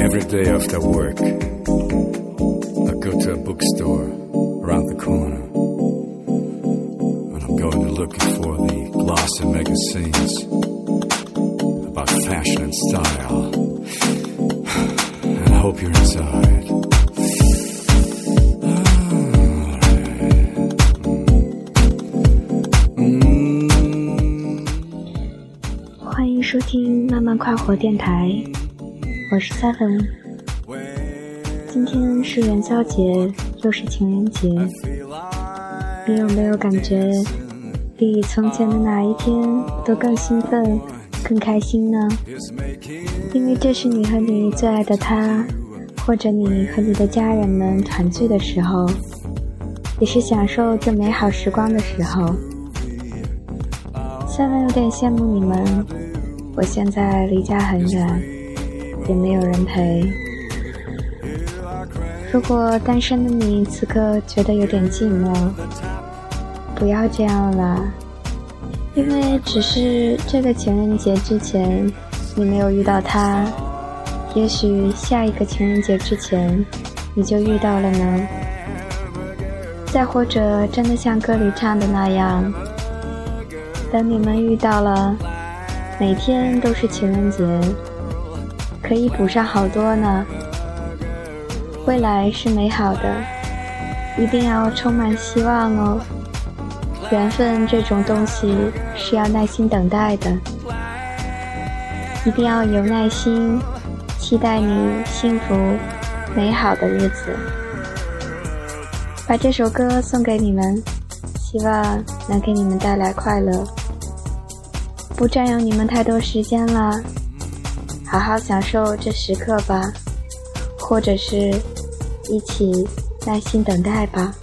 Every day after work, I go to a bookstore around the corner. And I'm going to looking for the glossy magazines about fashion and style. And I hope you're inside. Mm. 欢迎收听慢慢快活电台， 我是 Seven。今天是元宵节，又是情人节，你有没有感觉比从前的哪一天都更兴奋、更开心呢？因为这是你和你最爱的他，或者你和你的家人们团聚的时候，也是享受这美好时光的时候。Seven 有点羡慕你们，我现在离家很远，也没有人陪。如果单身的你此刻觉得有点寂寞，不要这样了，因为只是这个情人节之前你没有遇到他，也许下一个情人节之前你就遇到了呢。再或者，真的像歌里唱的那样。等你们遇到了，每天都是情人节，可以补上好多呢。未来是美好的，一定要充满希望哦。缘分这种东西是要耐心等待的，一定要有耐心，期待你幸福美好的日子。把这首歌送给你们，希望能给你们带来快乐。不占用你们太多时间了，好好享受这时刻吧，或者是一起耐心等待吧。